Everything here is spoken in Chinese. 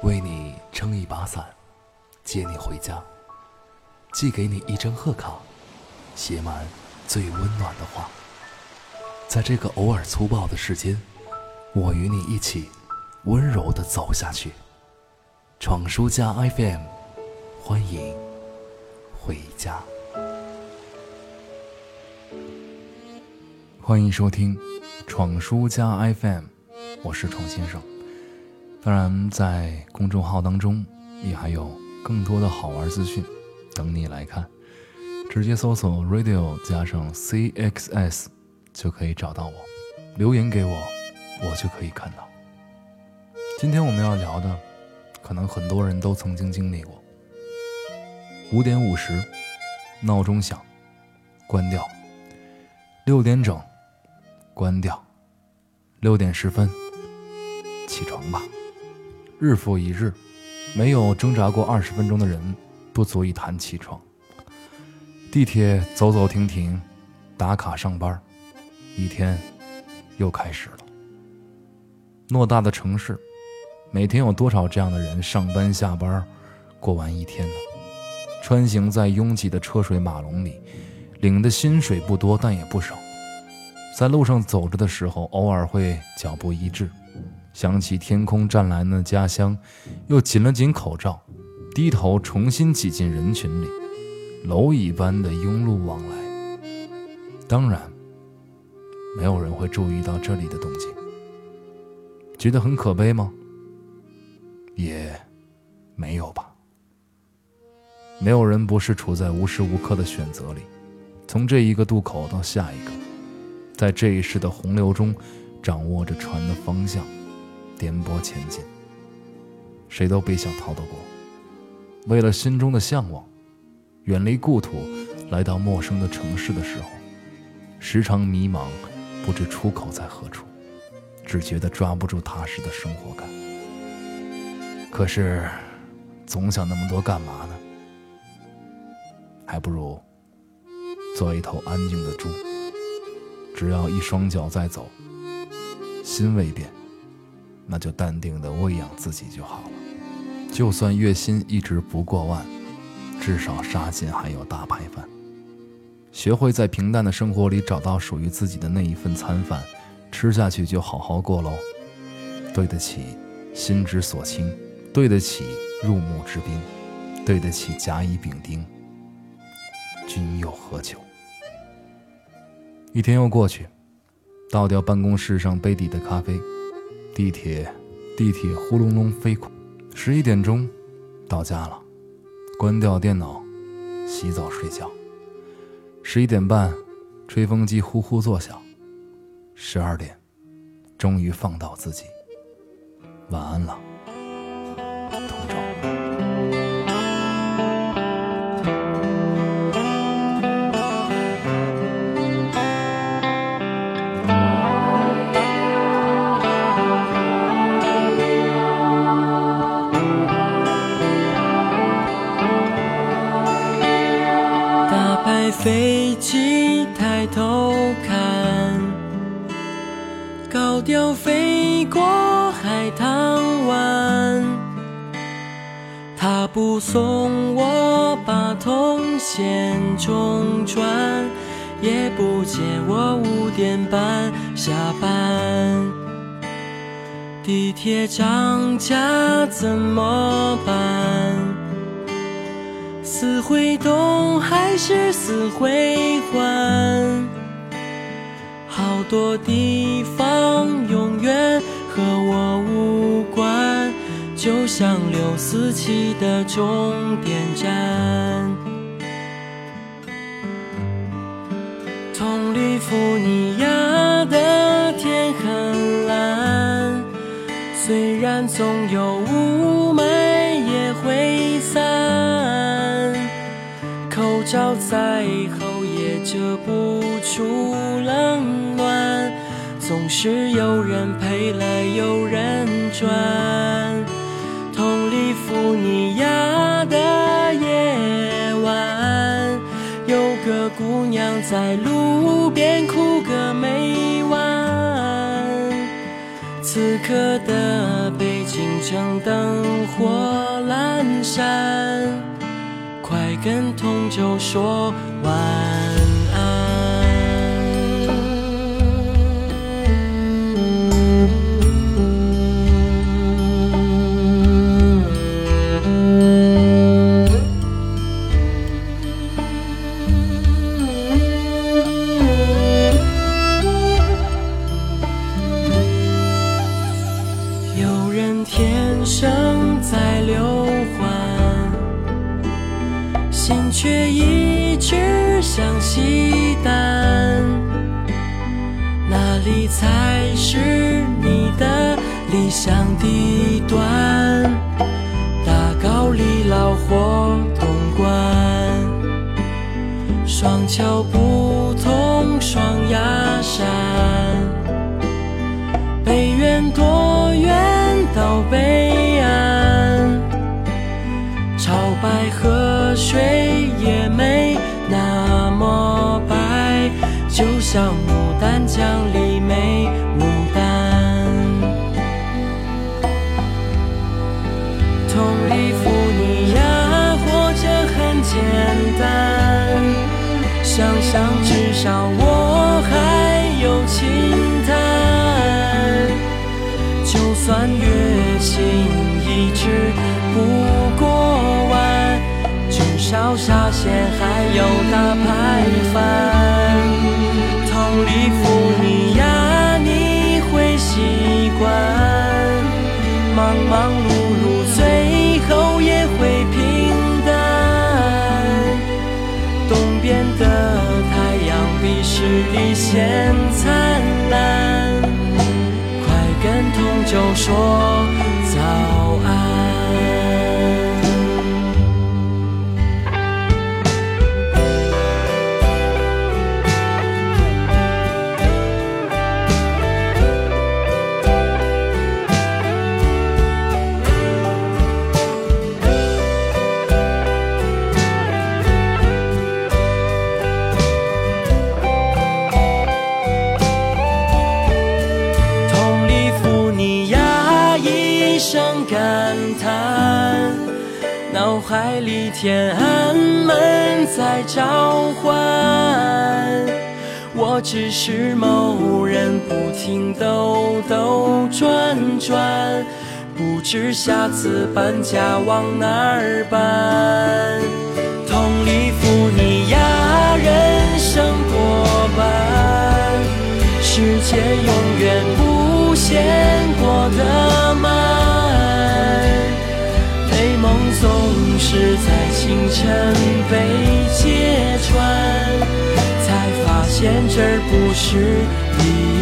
为你撑一把伞，接你回家，寄给你一张贺卡，写满最温暖的话。在这个偶尔粗暴的世间，我与你一起温柔的走下去。闯书家 FM，欢迎回家。欢迎收听闯书家 FM，我是闯先生。当然，在公众号当中也还有更多的好玩资讯等你来看，直接搜索 radio 加上 cxs 就可以找到我，留言给我，我就可以看到。今天我们要聊的，可能很多人都曾经经历过。五点五十，闹钟响，关掉；六点整。关掉，六点十分，起床吧。日复一日，没有挣扎过二十分钟的人，不足以谈起床。地铁走走停停，打卡上班，一天又开始了。偌大的城市，每天有多少这样的人上班下班，过完一天呢？穿行在拥挤的车水马龙里，领的薪水不多，但也不少。在路上走着的时候，偶尔会脚步一滞，想起天空湛蓝的家乡，又紧了紧口罩，低头重新挤进人群里，蝼蚁般的拥路往来。当然，没有人会注意到这里的动静。觉得很可悲吗？也，没有吧。没有人不是处在无时无刻的选择里，从这一个渡口到下一个。在这一世的洪流中，掌握着船的方向，颠簸前进。谁都别想逃得过。为了心中的向往，远离故土，来到陌生的城市的时候，时常迷茫，不知出口在何处，只觉得抓不住踏实的生活感。可是，总想那么多干嘛呢？还不如做一头安静的猪。只要一双脚在走，心未变，那就淡定的喂养自己就好了。就算月薪一直不过万，至少杀心还有大排饭。学会在平淡的生活里找到属于自己的那一份餐饭，吃下去就好好过喽。对得起心之所倾，对得起入木之宾，对得起甲乙丙丁，君又何求？一天又过去，倒掉办公室上杯底的咖啡，地铁，地铁呼隆隆飞快。十一点钟，到家了，关掉电脑，洗澡睡觉。十一点半，吹风机呼呼作响。十二点，终于放倒自己，晚安了。飞机抬头看，高调飞过海棠湾。他不送我把通线中转，也不接我五点半下班。地铁涨价怎么办？死会东还是死会还？好多地方永远和我无关，就像六四七的终点站。通里福尼亚的天很蓝，虽然总有雾口罩再厚也遮不住冷暖，总是有人陪了有人转。同里弗尼亚的夜晚，有个姑娘在路边哭个没完。此刻的北京城灯火阑珊，跟同就说晚安。有人天却一直向西单。哪里才是你的理想地段？大高里老或东关，双桥不通双鸭山。简单，想想至少我还有轻谈。就算月薪一直不过万，至少沙县还有大排饭。同里弗尼亚你会习惯，茫茫比十里先灿烂，快跟同舟说早安。海里天安门在召唤。我只是某人，不停兜兜转转，不知下次搬家往哪儿搬。同里福尼亚人生过半。世界永远不嫌过的总是在清晨被揭穿，才发现这儿不是。